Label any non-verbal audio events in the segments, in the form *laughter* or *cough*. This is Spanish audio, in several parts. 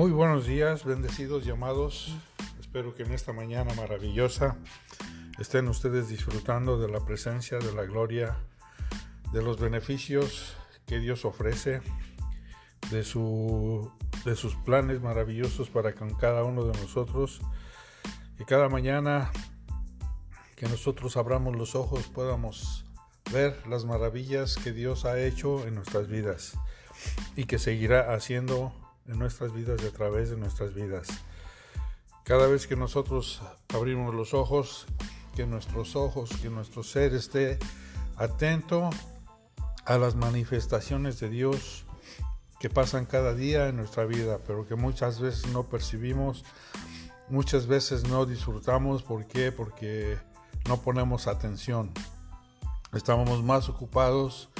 Muy buenos días, bendecidos llamados. Espero que en esta mañana maravillosa estén ustedes disfrutando de la presencia, de la gloria, de los beneficios que Dios ofrece, de, su, de sus planes maravillosos para con cada uno de nosotros. Y cada mañana que nosotros abramos los ojos podamos ver las maravillas que Dios ha hecho en nuestras vidas y que seguirá haciendo en nuestras vidas y a través de nuestras vidas. Cada vez que nosotros abrimos los ojos, que nuestros ojos, que nuestro ser esté atento a las manifestaciones de Dios que pasan cada día en nuestra vida, pero que muchas veces no percibimos, muchas veces no disfrutamos. ¿Por qué? Porque no ponemos atención. Estamos más ocupados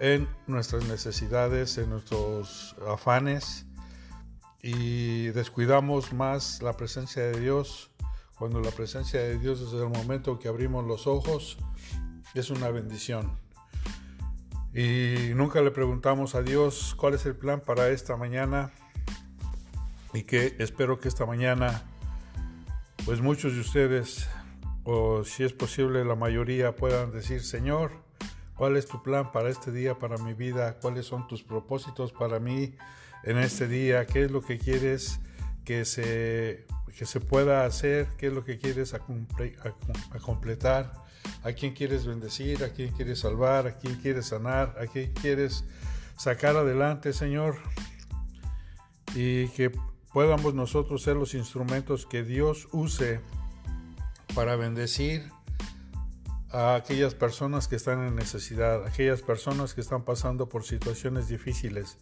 en nuestras necesidades, en nuestros afanes y descuidamos más la presencia de Dios. Cuando la presencia de Dios desde el momento que abrimos los ojos es una bendición. Y nunca le preguntamos a Dios cuál es el plan para esta mañana y que espero que esta mañana pues muchos de ustedes o si es posible la mayoría puedan decir Señor, ¿cuál es tu plan para este día, para mi vida? ¿Cuáles son tus propósitos para mí? en este día, qué es lo que quieres que se, que se pueda hacer, qué es lo que quieres a, completar, a quién quieres bendecir, a quién quieres salvar, a quién quieres sanar, a quién quieres sacar adelante, Señor, y que podamos nosotros ser los instrumentos que Dios use para bendecir a aquellas personas que están en necesidad, aquellas personas que están pasando por situaciones difíciles,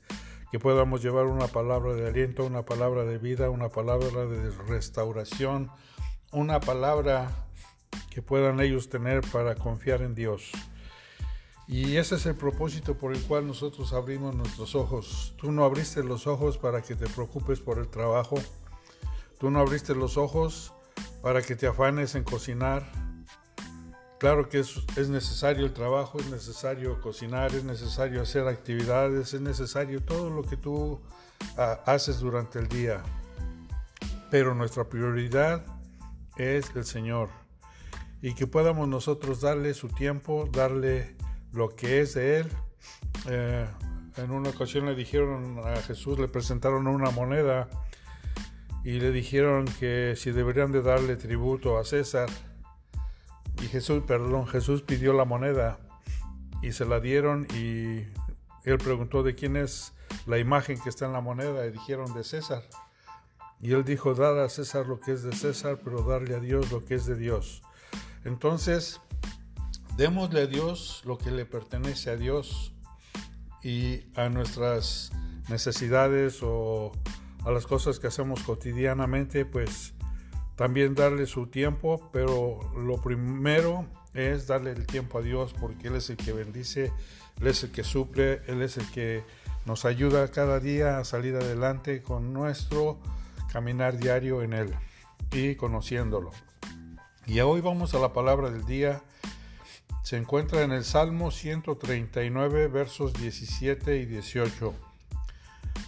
que podamos llevar una palabra de aliento, una palabra de vida, una palabra de restauración, una palabra que puedan ellos tener para confiar en Dios. Y ese es el propósito por el cual nosotros abrimos nuestros ojos. Tú no abriste los ojos para que te preocupes por el trabajo. Tú no abriste los ojos para que te afanes en cocinar, Claro que es, necesario el trabajo, es necesario cocinar, es necesario hacer actividades, es necesario todo lo que tú ah, haces durante el día. Pero nuestra prioridad es el Señor. Y que podamos nosotros darle su tiempo, darle lo que es de Él. Eh, en una ocasión le dijeron a Jesús, le presentaron una moneda y le dijeron que si deberían de darle tributo a César. Y Jesús, perdón, Jesús pidió la moneda y se la dieron y él preguntó de quién es la imagen que está en la moneda y dijeron de César. Y él dijo, dar a César lo que es de César, pero darle a Dios lo que es de Dios. Entonces, démosle a Dios lo que le pertenece a Dios y a nuestras necesidades o a las cosas que hacemos cotidianamente, pues también darle su tiempo, pero lo primero es darle el tiempo a Dios porque Él es el que bendice, Él es el que suple, Él es el que nos ayuda cada día a salir adelante con nuestro caminar diario en Él y conociéndolo. Y hoy vamos a la palabra del día. Se encuentra en el Salmo 139, versos 17 y 18.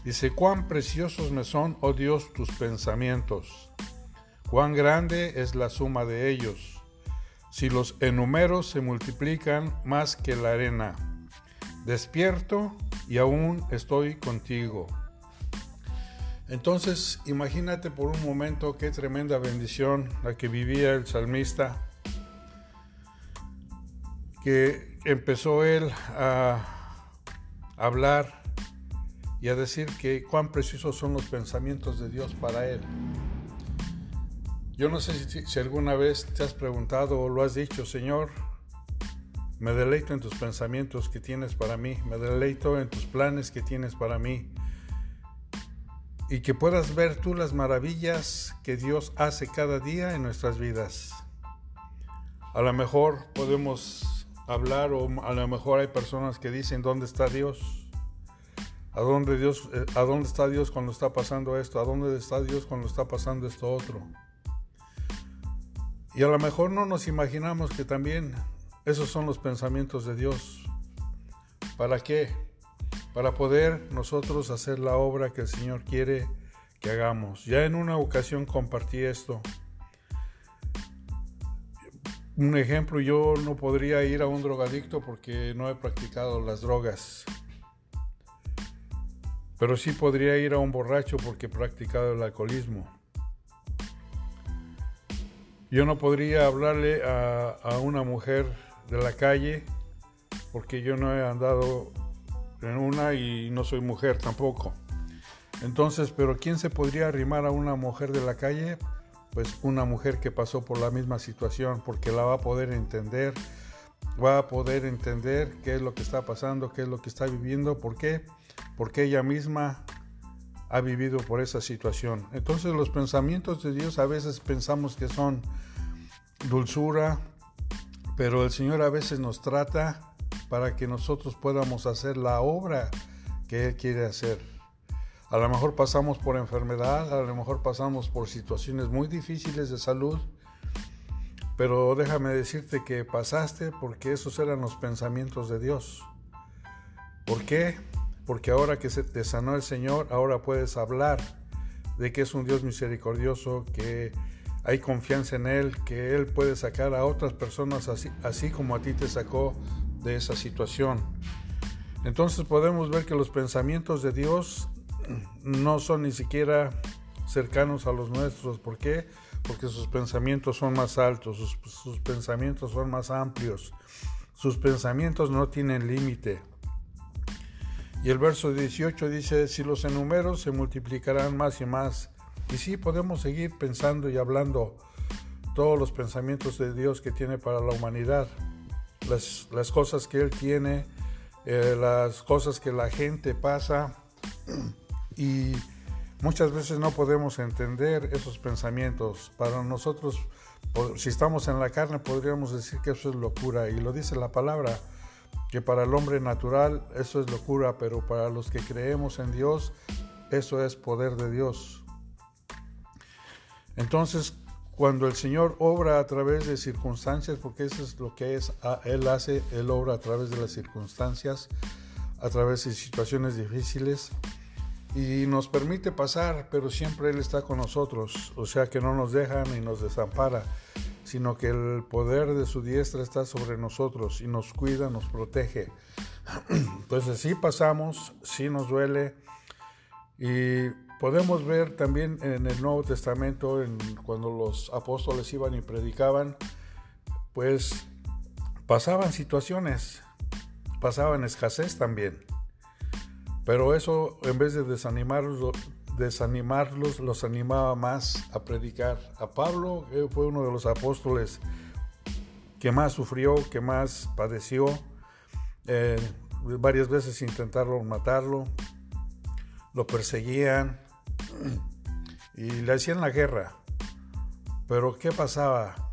Dice, cuán preciosos me son, oh Dios, tus pensamientos cuán grande es la suma de ellos. Si los enumeros se multiplican más que la arena. Despierto y aún estoy contigo. Entonces, imagínate por un momento qué tremenda bendición la que vivía el salmista, que empezó él a hablar y a decir que cuán preciosos son los pensamientos de Dios para él. Yo no sé si, alguna vez te has preguntado o lo has dicho, Señor, me deleito en tus pensamientos que tienes para mí, me deleito en tus planes que tienes para mí. Y que puedas ver tú las maravillas que Dios hace cada día en nuestras vidas. A lo mejor podemos hablar o a lo mejor hay personas que dicen, ¿dónde está Dios? ¿A dónde, Dios, eh, ¿A dónde está Dios cuando está pasando esto? ¿A dónde está Dios cuando está pasando esto otro? Y a lo mejor no nos imaginamos que también esos son los pensamientos de Dios. ¿Para qué? Para poder nosotros hacer la obra que el Señor quiere que hagamos. Ya en una ocasión compartí esto. Un ejemplo, yo no podría ir a un drogadicto porque no he practicado las drogas. Pero sí podría ir a un borracho porque he practicado el alcoholismo. Yo no podría hablarle a, a una mujer de la calle porque yo no he andado en una y no soy mujer tampoco. Entonces, pero ¿quién se podría arrimar a una mujer de la calle? Pues una mujer que pasó por la misma situación, porque la va a poder entender, va a poder entender qué es lo que está pasando, qué es lo que está viviendo, ¿por qué? Porque ella misma ha vivido por esa situación. Entonces los pensamientos de Dios a veces pensamos que son dulzura, pero el Señor a veces nos trata para que nosotros podamos hacer la obra que Él quiere hacer. A lo mejor pasamos por enfermedad, a lo mejor pasamos por situaciones muy difíciles de salud, pero déjame decirte que pasaste porque esos eran los pensamientos de Dios. ¿Por qué? Porque ahora que se te sanó el Señor, ahora puedes hablar de que es un Dios misericordioso, que hay confianza en Él, que Él puede sacar a otras personas así, como a ti te sacó de esa situación. Entonces podemos ver que los pensamientos de Dios no son ni siquiera cercanos a los nuestros. ¿Por qué? Porque sus pensamientos son más altos, sus pensamientos son más amplios, sus pensamientos no tienen límite. Y el verso 18 dice, si los enumeros se multiplicarán más y más. Y sí, podemos seguir pensando y hablando todos los pensamientos de Dios que tiene para la humanidad las, las cosas que Él tiene, eh, las cosas que la gente pasa *clears throat* y muchas veces no podemos entender esos pensamientos. Para nosotros, si estamos en la carne, podríamos decir que eso es locura y lo dice la palabra que para el hombre natural eso es locura, pero para los que creemos en Dios, eso es poder de Dios. Entonces, cuando el Señor obra a través de circunstancias, porque eso es lo que es, Él hace, Él obra a través de las circunstancias, a través de situaciones difíciles y nos permite pasar, pero siempre Él está con nosotros, o sea que no nos deja ni nos desampara, sino que el poder de su diestra está sobre nosotros y nos cuida, nos protege. *clears throat* Entonces sí pasamos, sí nos duele y Podemos ver también en el Nuevo Testamento, en, cuando los apóstoles iban y predicaban, pues pasaban situaciones, pasaban escasez también. Pero eso, en vez de desanimarlos, desanimarlos, los animaba más a predicar. A Pablo fue uno de los apóstoles que más sufrió, que más padeció. Eh, varias veces intentaron matarlo, lo perseguían, y le hacían la guerra. Pero ¿qué pasaba?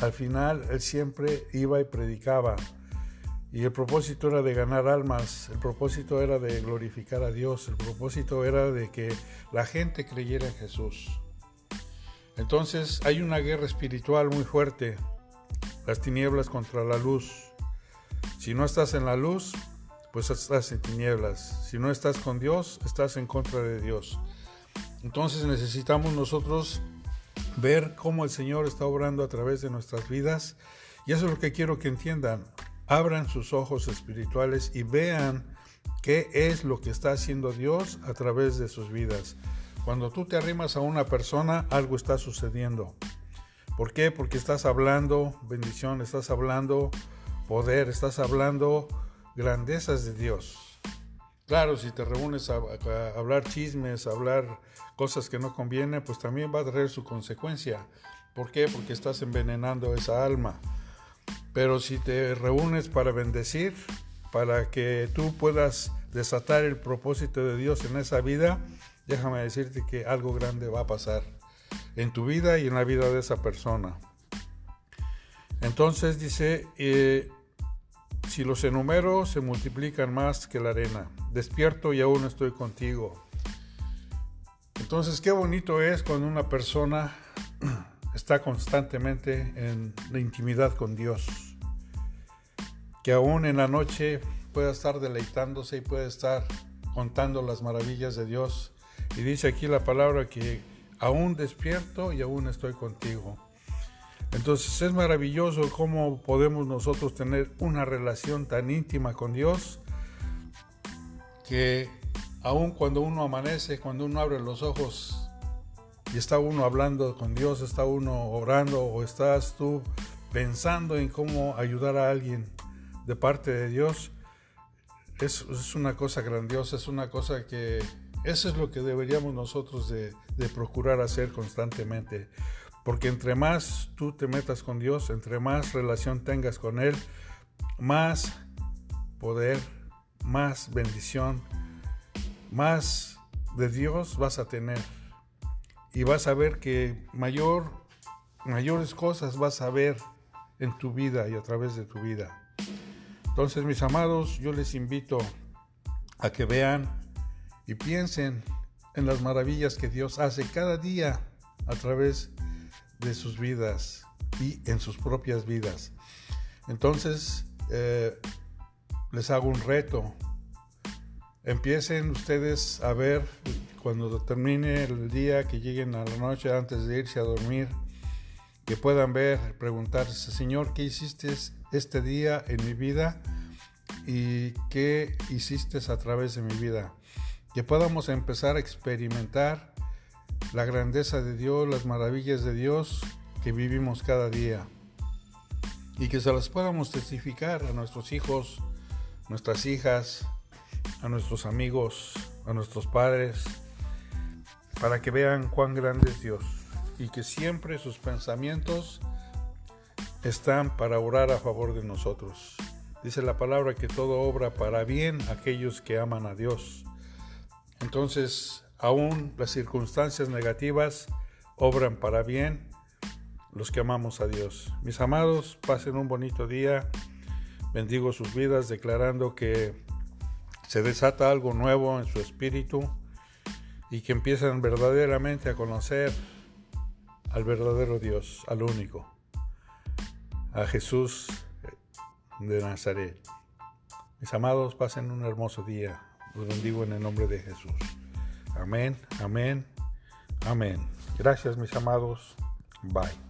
Al final él siempre iba y predicaba. Y el propósito era de ganar almas, el propósito era de glorificar a Dios, el propósito era de que la gente creyera en Jesús. Entonces hay una guerra espiritual muy fuerte, las tinieblas contra la luz. Si no estás en la luz, pues estás en tinieblas. Si no estás con Dios, estás en contra de Dios. Entonces necesitamos nosotros ver cómo el Señor está obrando a través de nuestras vidas. Y eso es lo que quiero que entiendan. Abran sus ojos espirituales y vean qué es lo que está haciendo Dios a través de sus vidas. Cuando tú te arrimas a una persona, algo está sucediendo. ¿Por qué? Porque estás hablando bendición, estás hablando poder, estás hablando grandezas de Dios. Claro, si te reúnes a, hablar chismes, a hablar cosas que no convienen, pues también va a traer su consecuencia. ¿Por qué? Porque estás envenenando esa alma. Pero si te reúnes para bendecir, para que tú puedas desatar el propósito de Dios en esa vida, déjame decirte que algo grande va a pasar en tu vida y en la vida de esa persona. Entonces dice, eh, si los enumero se multiplican más que la arena. Despierto y aún estoy contigo. Entonces, qué bonito es cuando una persona está constantemente en la intimidad con Dios. Que aún en la noche pueda estar deleitándose y pueda estar contando las maravillas de Dios Y dice aquí la palabra que aún despierto y aún estoy contigo. Entonces es maravilloso cómo podemos nosotros tener una relación tan íntima con Dios que aún cuando uno amanece, cuando uno abre los ojos y está uno hablando con Dios, está uno orando o estás tú pensando en cómo ayudar a alguien de parte de Dios, es, una cosa grandiosa, es una cosa que eso es lo que deberíamos nosotros de procurar hacer constantemente. Porque entre más tú te metas con Dios, entre más relación tengas con Él, más poder, más bendición, más de Dios vas a tener. Y vas a ver que mayor, mayores cosas vas a ver en tu vida y a través de tu vida. Entonces, mis amados, yo les invito a que vean y piensen en las maravillas que Dios hace cada día a través de sus vidas y en sus propias vidas. Entonces, eh, les hago un reto. Empiecen ustedes a ver cuando termine el día, que lleguen a la noche antes de irse a dormir, que puedan ver, preguntarse, Señor, ¿qué hiciste este día en mi vida? ¿Y qué hiciste a través de mi vida? Que podamos empezar a experimentar la grandeza de Dios, las maravillas de Dios que vivimos cada día. Y que se las podamos testificar a nuestros hijos, nuestras hijas, a nuestros amigos, a nuestros padres, para que vean cuán grande es Dios y que siempre sus pensamientos están para orar a favor de nosotros. Dice la palabra que todo obra para bien aquellos que aman a Dios. Entonces, aún las circunstancias negativas obran para bien los que amamos a Dios. Mis amados, pasen un bonito día. Bendigo sus vidas declarando que se desata algo nuevo en su espíritu y que empiezan verdaderamente a conocer al verdadero Dios, al único, a Jesús de Nazaret. Mis amados, pasen un hermoso día. Los bendigo en el nombre de Jesús. Amén, amén, amén. Gracias mis amados. Bye.